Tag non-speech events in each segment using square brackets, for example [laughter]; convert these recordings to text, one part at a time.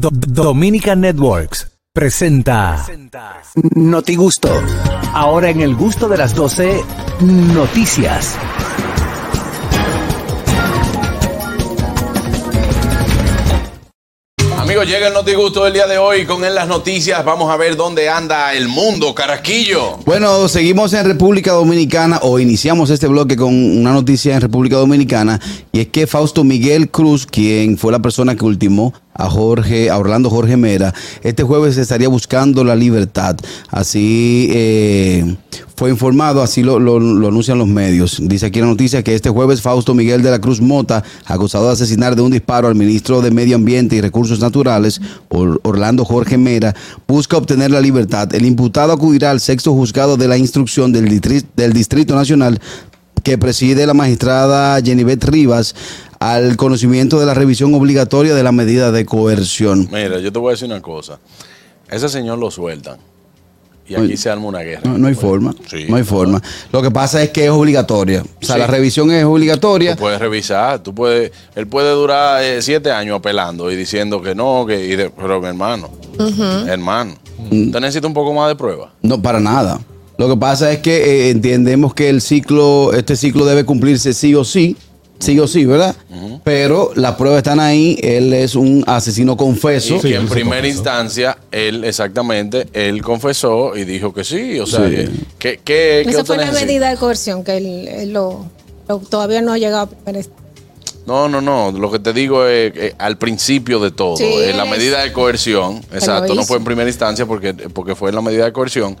Do- Dominican Networks presenta Noti Gusto. Ahora en el gusto de las 12, noticias. Amigos, llega el Notigusto del día de hoy con en las noticias. Vamos a ver dónde anda el mundo, Carasquillo. Bueno, seguimos en República Dominicana o iniciamos este bloque con una noticia en República Dominicana y es que Fausto Miguel Cruz, quien fue la persona que ultimó a Jorge, a Orlando Jorge Mera, este jueves estaría buscando la libertad. Así eh, fue informado, así lo, lo- anuncian los medios. Dice aquí la noticia que este jueves Fausto Miguel de la Cruz Mota, acusado de asesinar de un disparo al ministro de Medio Ambiente y Recursos Naturales, Or- Orlando Jorge Mera, busca obtener la libertad. El imputado acudirá al sexto juzgado de la instrucción del, del Distrito Nacional que preside la magistrada Jenibet Rivas al conocimiento de la revisión obligatoria de la medida de coerción. Mira, yo te voy a decir una cosa. Ese señor lo sueltan. Y aquí Oye, se arma una guerra. No, no hay forma. Sí, no hay forma. Lo que pasa es que es obligatoria. O sea, Sí. la revisión es obligatoria. Tú puedes revisar, tú puedes, él puede durar eh, siete años apelando y diciendo que no, que, y de- pero mi hermano, hermano, Mm. usted necesita un poco más de prueba. No, para nada. Lo que pasa es que eh, entendemos que el ciclo, este ciclo debe cumplirse sí o sí, sí o sí, ¿verdad? Pero las pruebas están ahí. Él es un asesino confeso. y en primera instancia, él exactamente, él confesó y dijo que sí. O sea, Sí. que, que, Esa fue la medida de coerción que él, él lo, lo- todavía no ha llegado a primera instancia. No, no, no. Lo que te digo es eh, al principio de todo. Sí, eh, la es- medida de coerción, exacto, no fue en primera instancia porque, porque fue en la medida de coerción.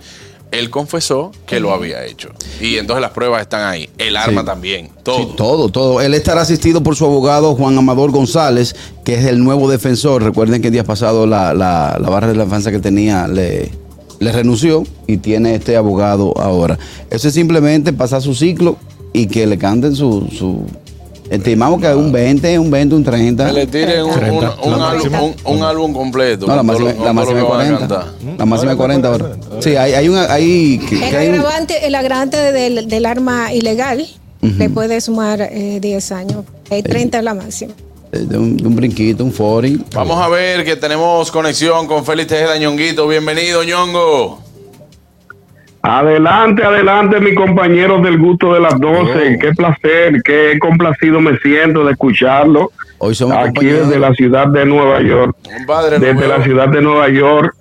Él confesó que lo había hecho. Y entonces las pruebas están ahí. El arma también. Todo. Sí, todo, todo. Él estará asistido por su abogado Juan Amador González, que es el nuevo defensor. Recuerden que el día pasado la, la, la barra de la defensa que tenía le, le renunció y tiene este abogado ahora. Eso es simplemente pasar su ciclo y que le canten su... su estimamos que un 20, un 20, un 30. Que le tiren un, un- 30. un álbum, un- un álbum completo. No, la máxima, todo lo- la máxima es que van a 40. cantar. La máxima es 40 ahora. 40. Sí, hay, hay, una, hay, que- El que hay un- agravante, el agravante del, del arma ilegal le puede sumar eh, 10 años. Hay 30 es la máxima. de un, de un brinquito, un 40. Vamos a ver que tenemos conexión con Félix Tejeda Ñonguito. Bienvenido, Ñongo. Adelante, adelante, mis compañeros del gusto de las 12. Qué placer, qué complacido me siento de escucharlo. Hoy somos Aquí compañeros. desde la ciudad de Nueva York. Compadre, Desde veo- la ciudad de Nueva York.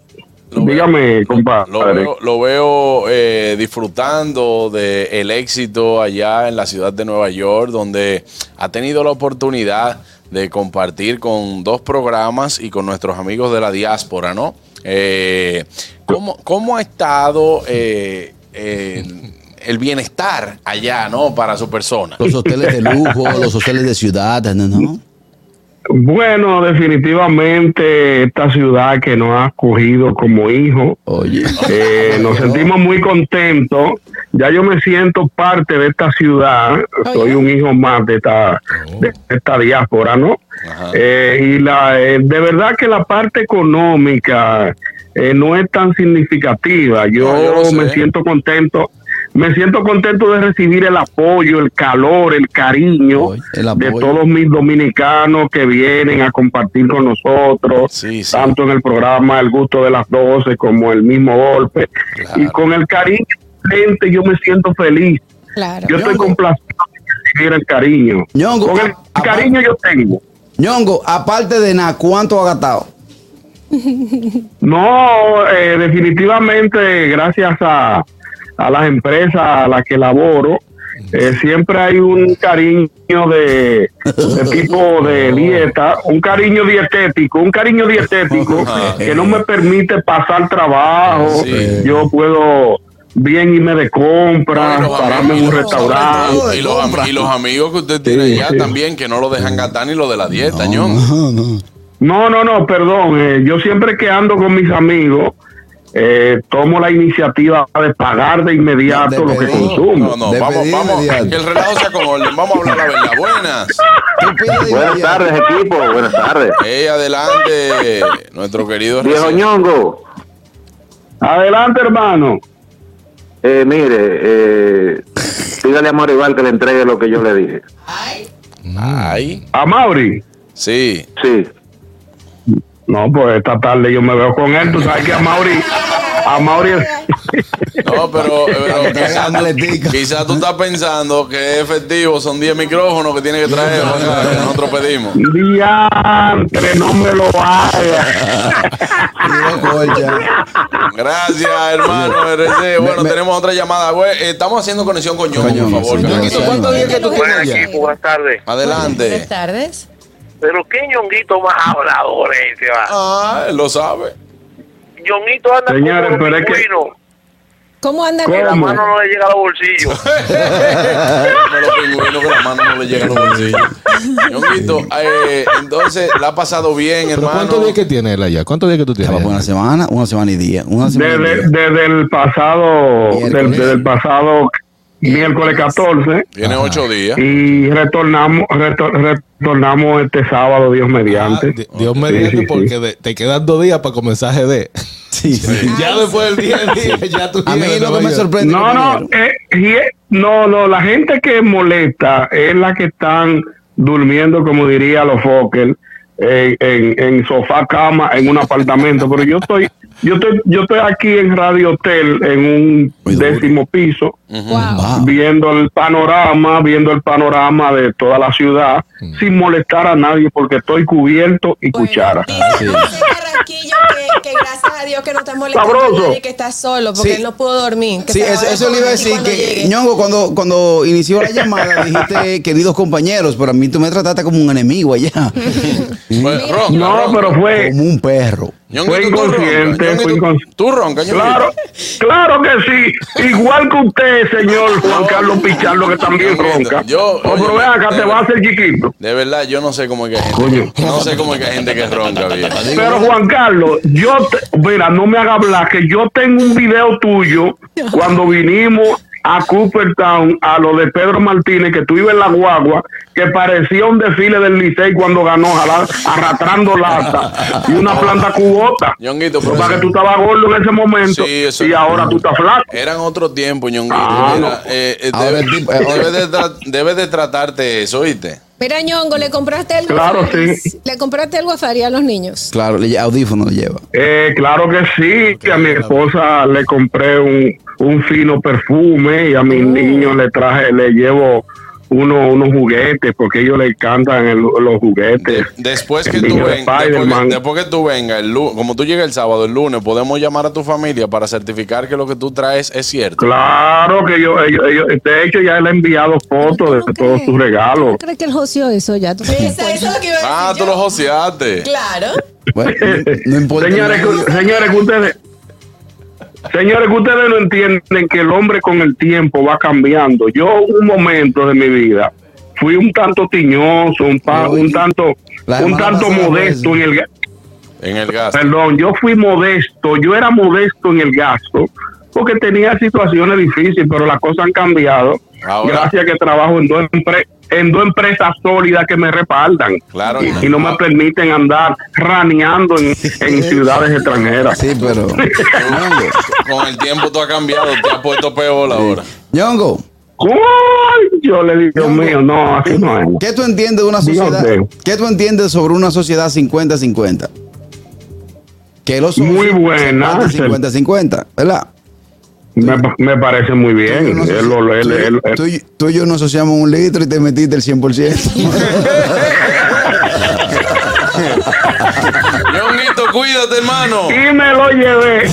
Lo veo- Dígame, Lo compadre. veo, lo veo, eh, disfrutando del éxito allá en la ciudad de Nueva York, donde ha tenido la oportunidad de compartir con dos programas y con nuestros amigos de la diáspora, ¿no? Eh, ¿cómo, cómo ha estado eh, el, el bienestar allá, ¿no? Para su persona. Los hoteles de lujo, los hoteles de ciudad, ¿no? ¿No? Bueno, definitivamente esta ciudad que nos ha acogido como hijo. Oye. Eh, nos sentimos muy contentos. Ya yo me siento parte de esta ciudad. Soy un hijo más de esta, de esta diáspora, ¿no? Eh, y la, eh, de verdad que la parte económica eh, no es tan significativa. Yo, me siento contento. Me siento contento de recibir el apoyo, el calor, el cariño Oye, el de todos mis dominicanos que vienen a compartir con nosotros, Sí, sí. tanto en el programa El Gusto de las 12 como el mismo golpe. Claro. Y con el cariño de la gente yo me siento feliz. Claro. Yo estoy Ñongo. complacido de recibir el cariño. Ñongo, con el a- cariño yo tengo. Ñongo, aparte de nada, ¿cuánto ha gastado? No, eh, definitivamente gracias a, a las empresas a las que laboro, eh, siempre hay un cariño de, de tipo de dieta, un cariño dietético, un cariño dietético [laughs] que no me permite pasar trabajo. Sí. Yo puedo bien irme de compras, No, pararme en un restaurante. Y los, y los amigos que usted tiene Sí, allá sí. también, que no lo dejan gastar ni lo de la dieta. No, no. No, no, no, perdón. eh, yo siempre que ando con mis amigos, eh, tomo la iniciativa de pagar de inmediato De lo que consumo. No, no, De vamos, pedir vamos, inmediato. que el relajo sea con orden. Vamos a hablar la verdad. Buenas. ¿Qué opina de Buenas tardes, equipo. Buenas tardes. Hey, adelante, nuestro querido Viejo ñongo, Adelante, hermano. eh, mire, eh, dígale a Morival que le entregue lo que yo le dije. Ay, A Mauri. sí. Sí. No, pues esta tarde yo me veo con él. Tú sabes que a Mauri, a Mauri, No, pero, [laughs] pero Está quizás tú estás pensando que es efectivo, son 10 micrófonos que tiene que traer, ¿verdad? [laughs] que nosotros pedimos. diantre, no me lo haga. [laughs] Digo, colcha. Gracias, hermano RC. Bueno, me- tenemos otra llamada. Eh, estamos haciendo conexión con Con por favor. ¿cuántos días que tú tienes buenas tardes. Adelante. Buenas tardes. Pero qué ñonguito más hablador ese, va. Ah, él lo sabe. Ñonguito anda Señores, como pero es que- pingüino, ¿Cómo anda? ¿Cómo? La mano no le llega a los bolsillos. [laughs] Los que la mano no le llega a los bolsillos. Ñonguito, eh, entonces, ¿la ha pasado bien, ¿Pero hermano? cuántos días que tiene él allá? ¿Cuántos días que tú tienes? Una semana, una semana y día. Una semana y Desde, día. desde el pasado, desde el pasado miércoles 14 Tiene ocho días. y retornamos, retor- retornamos este sábado, Dios Ah, mediante. di- Dios mediante, sí, sí. porque de- te quedan dos días para comenzar GD. Sí, sí. ya después del día, día, ya tú A mí lo que me sorprende. No, no, eh, no, no, la gente que molesta es la que están durmiendo, como diría los Fokker, en, en, en sofá cama en un apartamento, pero yo estoy, yo estoy, yo estoy aquí en Radio Hotel en un Muy duro. décimo piso. Wow. viendo el panorama, viendo el panorama de toda la ciudad, sin molestar a nadie porque estoy cubierto y cuchara. Dice que, que gracias a Dios que no está molestando Sabroso. a nadie, que está solo, porque Sí. él no pudo dormir. que Sí, eso, eso le iba a decir cuando que. Ñongo, cuando, cuando inició la llamada [laughs] dijiste queridos compañeros, pero a mí tú me trataste como un enemigo allá. [laughs] Pues, ronca, No, ronca. pero fue, como un perro. Fue inconsciente, fue inconsciente. Tú ronca. Claro, claro que sí. Igual que usted, señor Juan Carlos Pichardo, que también ronca. Yo- oh, pero acá, te va a hacer chiquito. De verdad, yo no sé cómo es que hay gente. No sé cómo es que hay gente que ronca bien. Pero Juan Carlos, yo, te- mira, no me haga hablar, que yo tengo un video tuyo cuando vinimos a Cooperstown, a lo de Pedro Martínez, que tú ibas en la guagua, que parecía un desfile del Licey cuando ganó, ojalá, arrastrando lata y una planta cubota. Ñonguito, Pero para que tú estabas gordo en ese momento Sí, eso- y ahora tú estás flaco. Eran otros tiempos, Ñonguito. Ah, Mira, no. eh, eh, Ahora debe, el tipo- eh, [laughs] de tra- debe de tratarte eso, ¿oíste? Mira, Ñongo, ¿le compraste algo? Claro, a- sí. ¿Le compraste algo a Faria a los niños? Claro, le- audífono lo lleva. Eh, claro que sí, que a mi esposa le compré un, un fino perfume y a mis niños le traje, le llevo uno, unos juguetes porque ellos les encantan el- los juguetes. Después que tú vengas, después, que- después que tú vengas, el lu- como tú llegas el sábado, el lunes, podemos llamar a tu familia para certificar que lo que tú traes es cierto. Claro que yo, ellos, ellos- de hecho ya le he enviado fotos de ¿Cómo todos sus regalos. ¿No crees que él joció eso ya? ¿Tú sabes Eso, eso es lo que iba a decir Ah, tú yo. lo joseaste. Claro. Bueno, no, no [laughs] importa. Señores, que- señores, que ustedes, señores, que ustedes no entienden que el hombre con el tiempo va cambiando. Yo un momento de mi vida fui un tanto tiñoso, un, pa- Oye, un tanto, un tanto modesto en el En el gas. perdón, yo fui modesto, yo era modesto en el gasto porque tenía situaciones difíciles, pero las cosas han cambiado. Ahora- gracias que trabajo en dos, empre- en dos empresas sólidas que me respaldan Claro. y, y no me permiten andar raneando en, en ciudades extranjeras. Sí, pero. Con el tiempo tú has cambiado, te has puesto peor ahora. Ñongo, Uy, yo le digo, Dios mío, no, así no es. ¿qué tú entiendes de una sociedad? ¿Qué tú entiendes sobre una sociedad 50-50? Que los Muy se buena, parten 50-50, ¿verdad? Me, me parece muy bien. Él él- él- tú y- tú y yo nos asociamos un litro y te metiste el 100%. Ñonguito, [laughs] cuídate, hermano. y me lo llevé.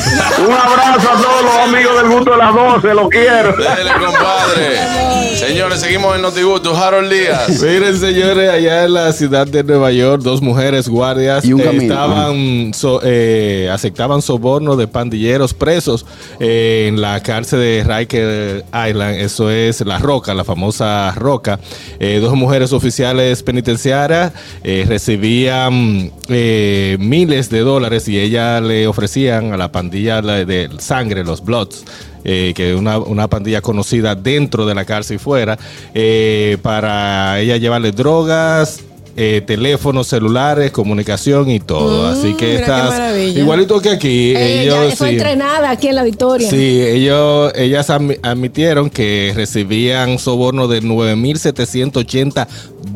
Un abrazo a todos los amigos del gusto de las 12, los quiero. Dele, compadre. Señores, seguimos en Notigusto. Harold Díaz. Miren, señores, allá en la ciudad de Nueva York, dos mujeres guardias Y un eh, camino, estaban so- eh, aceptaban soborno de pandilleros presos eh, en la cárcel de Riker Island. Eso es la Roca, la famosa Roca. Eh, dos mujeres oficiales penitenciarias eh, recibían eh, miles de dólares y ellas le ofrecían a la pandilla la- de sangre, los Bloods eh, que una, una pandilla conocida dentro de la cárcel y fuera, eh, para ella llevarle drogas, eh, teléfonos celulares, comunicación y todo. Mm, Así que estás igualito que aquí. Ella ellos, fue sí. entrenada aquí en la Victoria. Sí, ellos, ellas admi- admitieron que recibían soborno de 9.780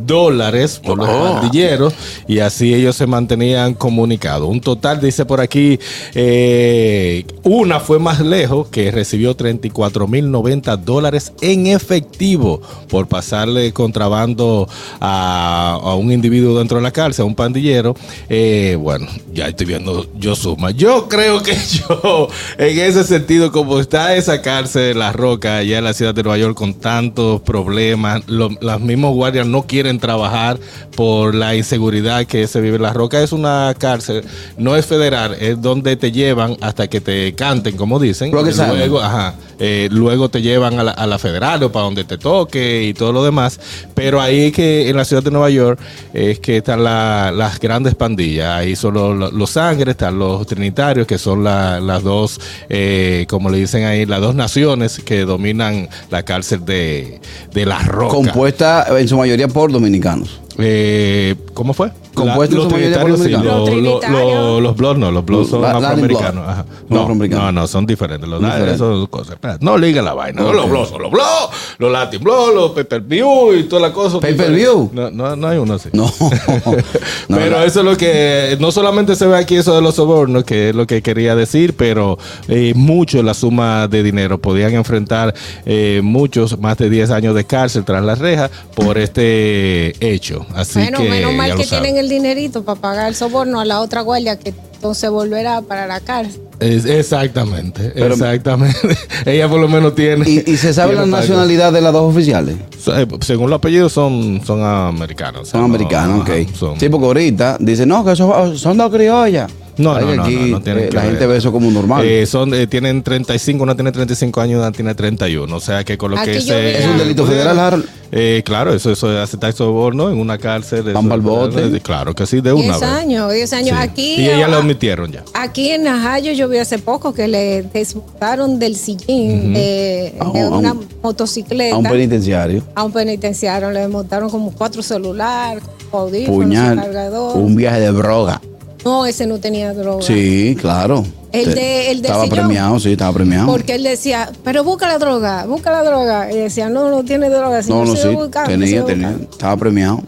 dólares por los Oh. pandilleros y así ellos se mantenían comunicados. Un total, dice por aquí, eh, una fue más lejos que recibió 34.090 dólares en efectivo por pasarle contrabando a, a un individuo dentro de la cárcel, a un pandillero. Eh, bueno, ya estoy viendo yo suma. Yo creo que [laughs] yo, en ese sentido, como está esa cárcel, La Roca, allá en la ciudad de Nueva York, con tantos problemas, lo- las mismas guardias no quieren trabajar por la inseguridad que se vive La Roca. Es una cárcel, no es federal, es donde te llevan hasta que te canten, como dicen. Luego, ajá, eh, luego te llevan a la, a la federal o para donde te toque y todo lo demás. Pero ahí que en la ciudad de Nueva York es que están la- las grandes pandillas. Ahí son los, los- los sangres, están los trinitarios, que son la- las dos, eh, como le dicen ahí, las dos naciones que dominan la cárcel de, de La Roca. Compuesta en su mayoría por dominicanos. Eh, ¿Cómo fue? Compuesto en los su mayoría por trinitarios, sí, Los lo- trinitarios. lo- los blood no, los blood son La- Latin afroamericanos. ajá. No, No, afroamericanos. no, no, son diferentes. Los Diferentes. son cosas. No liga la vaina. no, Ok. Los blood son los blood, los Latin blood, los pay per view y toda la cosa. ¿Pay per view? No, no, no hay uno así. No. [laughs] No, pero la- eso es lo que no solamente se ve aquí eso de los sobornos, que es lo que quería decir, pero eh, mucho la suma de dinero. Podían enfrentar eh, muchos, más de 10 años de cárcel tras las rejas por este hecho. Así bueno, que menos mal que saben. tienen el dinerito para pagar el soborno a la otra guardia que entonces volverá para la cárcel. Es- exactamente, Pero- exactamente. [laughs] Ella por lo menos tiene. ¿Y, y se sabe la nacionalidad de las dos oficiales? So- eh, Según los apellidos son, son americanos. o sea, Son no- americanos, ajá, ok. son- Sí, porque ahorita dicen, no, que son, son dos criollas. No, Ay, no, no, aquí, no, eh, La ver. gente ve eso como normal. Eh, son, eh, tienen 35, una tiene 35 años, una tiene 31. O sea que con lo Aquí que se. ¿Es un delito federal, Harold? Eh, claro, eso, eso es aceptar soborno en una cárcel. Van pa'l bote. Claro que sí, de una 10 vez. años, 10 años. Sí. Aquí, Y ella lo admitieron ya. aquí en Najayo yo vi hace poco que le desmontaron del sillín de, A un- de a un- una a motocicleta. un penitenciario. a un penitenciario, le desmontaron como cuatro celulares, audífonos, Puñal. cargador. Un viaje de broga. No, ese no tenía droga. Sí, claro. El de- el de Estaba sillón. premiado, sí, estaba premiado. Porque él decía, pero busca la droga, busca la droga. Y decía, no, no tiene droga. Si no, no, sigo sí. buscando, Tenía, tenía. Estaba premiado.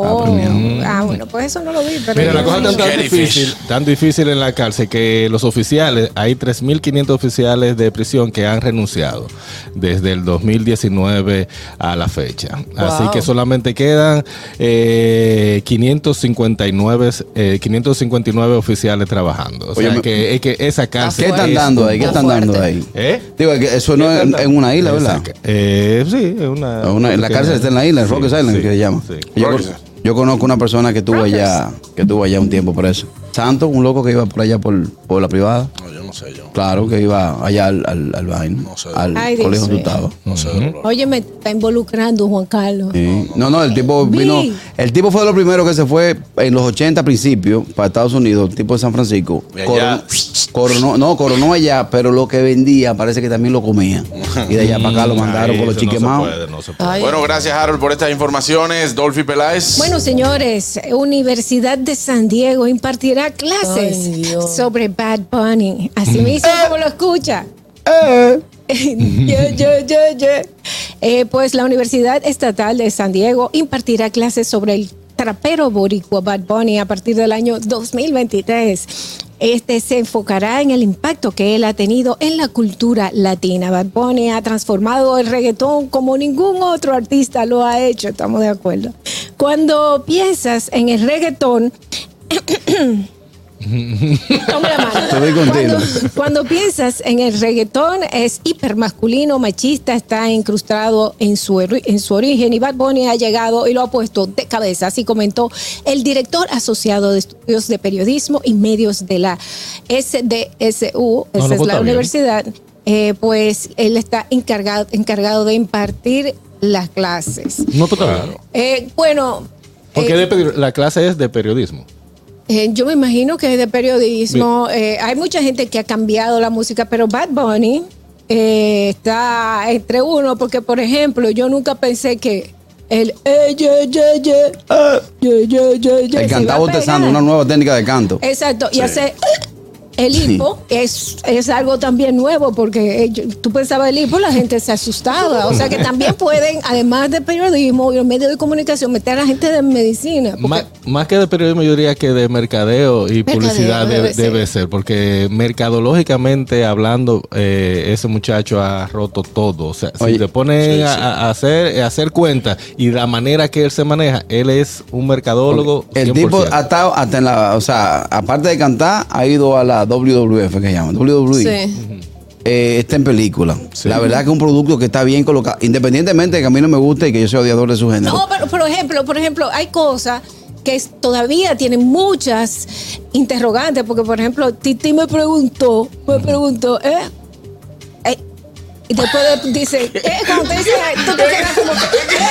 Estaba Oh, ah, bueno, pues eso no lo vi. Pero Mira, la cosa tan, tan difícil, tan difícil en la cárcel que los oficiales, hay 3.500 oficiales de prisión que han renunciado desde el 2019 a la fecha. Así que solamente quedan eh, 559, eh, 559 oficiales trabajando. O sea Oye, que, es que esa cárcel... ¿Qué están es dando ahí? ¿Qué Está están dando ahí? ¿Eh? Digo, que eso no es en, en una isla, ¿verdad? Eh, sí, es una... Una- la cárcel está en la isla, en Sí, Rock Island, sí, que se llama. sí. Yo, conozco una persona que estuvo allá, que estuvo allá un tiempo preso. Santo, un loco que iba por allá por, por la privada. No, yo no sé yo. Claro, que iba allá al, al, al vaina, No sé. al Ay, colegio donde estaba. No sé. Oye, me está involucrando Juan Carlos. Sí. No, no, el tipo Vi. vino. El tipo fue de los primeros que se fue en los 80 principios para Estados Unidos, el tipo de San Francisco. Coronó, coronó- no, coronó allá, pero lo que vendía parece que también lo comía. Y de allá para acá lo mandaron Ay, con los chiquemados. no Bueno, gracias Harold por estas informaciones. Dolphy Peláez. Bueno, señores, Universidad de San Diego impartirá clases Ay, sobre Bad Bunny. Así mismo como lo escucha. Eh. Yeah, yeah, yeah, yeah. Eh, pues la Universidad Estatal de San Diego impartirá clases sobre el trapero boricua Bad Bunny a partir del año 2023. Este se enfocará en el impacto que él ha tenido en la cultura latina. Bad Bunny ha transformado el reggaetón como ningún otro artista lo ha hecho, estamos de acuerdo. Cuando piensas en el reggaetón, [clears throat] Toma la mano. Estoy contigo. Cuando, cuando piensas en el reggaetón, es hipermasculino, machista, está incrustado en su, en su origen y Bad Bunny ha llegado y lo ha puesto de cabeza. Así comentó el director asociado de estudios de periodismo y medios de la SDSU, esa no, es pues la bien. universidad. Eh, pues él está encargado, encargado de impartir las clases. No, está bien. Eh, bueno. Porque eh, la clase es de periodismo. Eh, yo me imagino que es de periodismo. Eh, hay mucha gente que ha cambiado la música, pero Bad Bunny eh, está entre uno, porque por ejemplo, yo nunca pensé que el eh, ye, El se cantar va a botezando, una nueva técnica de canto. Exacto, y hace el hipo es, es algo también nuevo porque eh, yo- tú pensabas el hipo, la gente se asustaba. O sea que también pueden, además de periodismo y los medios de comunicación, meter a la gente de medicina. porque- Más, más que de periodismo, yo diría que de mercadeo y Mercadeo publicidad debe debe, ser. debe ser, porque mercadológicamente hablando, eh, ese muchacho ha roto todo. O sea, Oye, si te ponen sí, a, sí. a hacer, a hacer cuenta y la manera que él se maneja, él es un mercadólogo. El 100%. tipo ha estado hasta en la, o sea, aparte de cantar, ha ido a la WWF que llaman, WWE. Sí. Eh, está en película. La verdad que es un producto que está bien colocado, independientemente de que a mí no me guste y que yo soy odiador de su género. No, pero por ejemplo, por ejemplo, hay cosas que es- todavía tienen muchas interrogantes, porque por ejemplo, Titi me preguntó, me preguntó, ¿eh? Eh, Y después de- dice, [laughs] ¿eh? Cuando te dice, tú te quedas como que, ¿eh?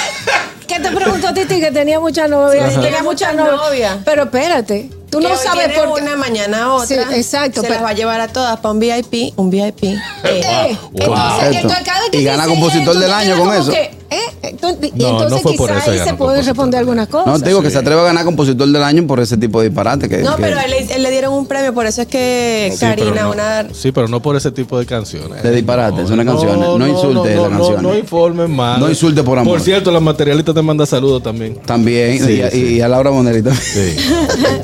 ¿Qué te preguntó Titi? Que tenía mucha novia. Ajá. Tenía mucha novia. novia. Pero espérate, tú no sabes por qué. una mañana otra. Sí, exacto, Se pero- las va a llevar a todas para un VIP, un VIP. [laughs] Eh, Eh, entonces, Perfecto. entonces, cada que Y gana compositor del año con eso. que, ¿eh? Entonces, y No, no entonces fue por quizás eso ahí se puede compositor. responder algunas cosas. No, te digo que se atreve a ganar compositor del año por ese tipo de disparate. Que, No, que pero él, le- él le dieron un premio, por eso es que Sí, Karina, no- una. Sí, pero no por ese tipo de canciones. De disparate, son las canciones. No insulte no, las no, canciones. No, informen más. No insulte por amor. Por cierto, la materialista te manda saludos también. También, Sí, y, a- sí. y a Laura Monerita. Sí. [laughs]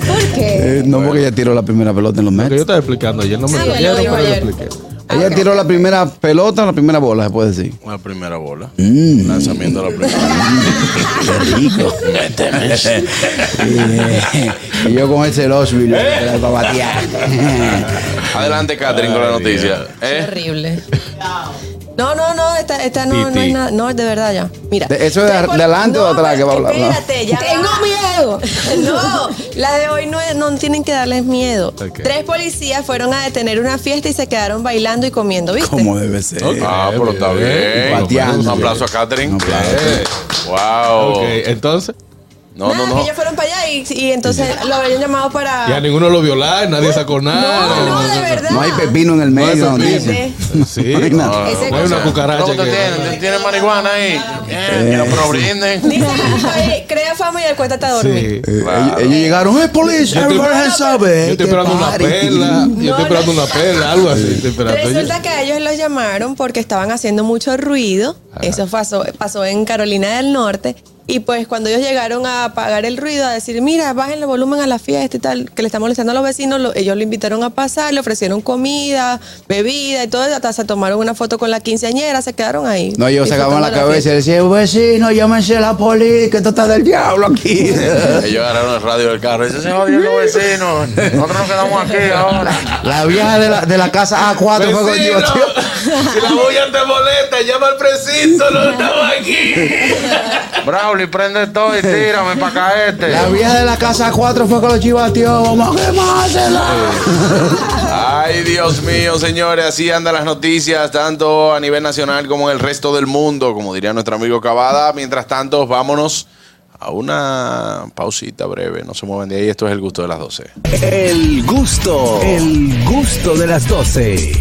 ¿Por qué? Eh, no porque ella tiró la primera pelota en los Lo que yo estaba explicando ayer, no me ayer lo no lo ayer. expliqué. Ella tiró la primera pelota o la primera bola, se puede decir. La primera bola. Mm. Lanzamiento de la primera. Qué rico. y, [laughs] y yo con el Celosville para batear. [laughs] Adelante, Catherine, con la noticia. ¿Eh? Terrible. No, no, no, esta, esta no, no es nada. No, es de verdad ya. Mira. De- ¿eso es de- adelante o de atrás que va a hablar? No. Espérate, ya. Tengo miedo. [laughs] No, la de hoy no, es- no tienen que darles miedo. Tres policías fueron a detener una fiesta y se quedaron bailando y comiendo, ¿viste? Como debe ser. Ah, pero está Bien, pateando. Un aplauso a Catherine. Un aplauso. Eh, Wow. Ok, entonces. No, Nada, no, que no. ellos fueron para allá y, y entonces lo habían llamado para. Ya ninguno lo viola, nadie sacó nada. no, no, de verdad. No hay pepino en el No hay medio. no pepino. [laughs] Sí. No hay nada. Ese No hay una cucaracha ¿Cómo te que. tienen? ¿Tienen marihuana ahí? Que no pero brinden. Dice que estoy- crea fama y acuéstate a dormir. Sí. Eh, Claro. ellos, ellos llegaron, ¡eh, police! Yo estoy, Everybody sabe. yo estoy esperando una party". perla. Yo estoy esperando una perla, algo así. Resulta que ellos los llamaron porque estaban haciendo mucho ruido. Eso pasó, pasó en Carolina del Norte. Y pues cuando ellos llegaron a apagar el ruido, a decir, mira, bajen el volumen a la fiesta y tal, que le está molestando a los vecinos, lo- ellos lo invitaron a pasar, le ofrecieron comida, bebida y todo, hasta se tomaron una foto con la quinceañera, se quedaron ahí. No, ellos sacaban la disfrutando cabeza y decían, vecino, llámense la poli, que esto está del diablo aquí. [laughs] Ellos agarraron el radio del carro y dicen, se jodieron los vecinos. Nosotros nos quedamos aquí ahora. la vieja de la, de la casa A4 fue con Vecino, si la bulla te molesta, llama al precinto, no estamos aquí. Brauli, prende todo y tírame para acá este. La vieja de la casa A4 fue con los chivateos. Vamos a quemársela. Ay, Dios mío, señores, así andan las noticias, tanto a nivel nacional como en el resto del mundo, como diría nuestro amigo Cavada. Mientras tanto, vámonos a una pausita breve. No se muevan de ahí, esto es el gusto de las 12. El gusto, el gusto de las 12.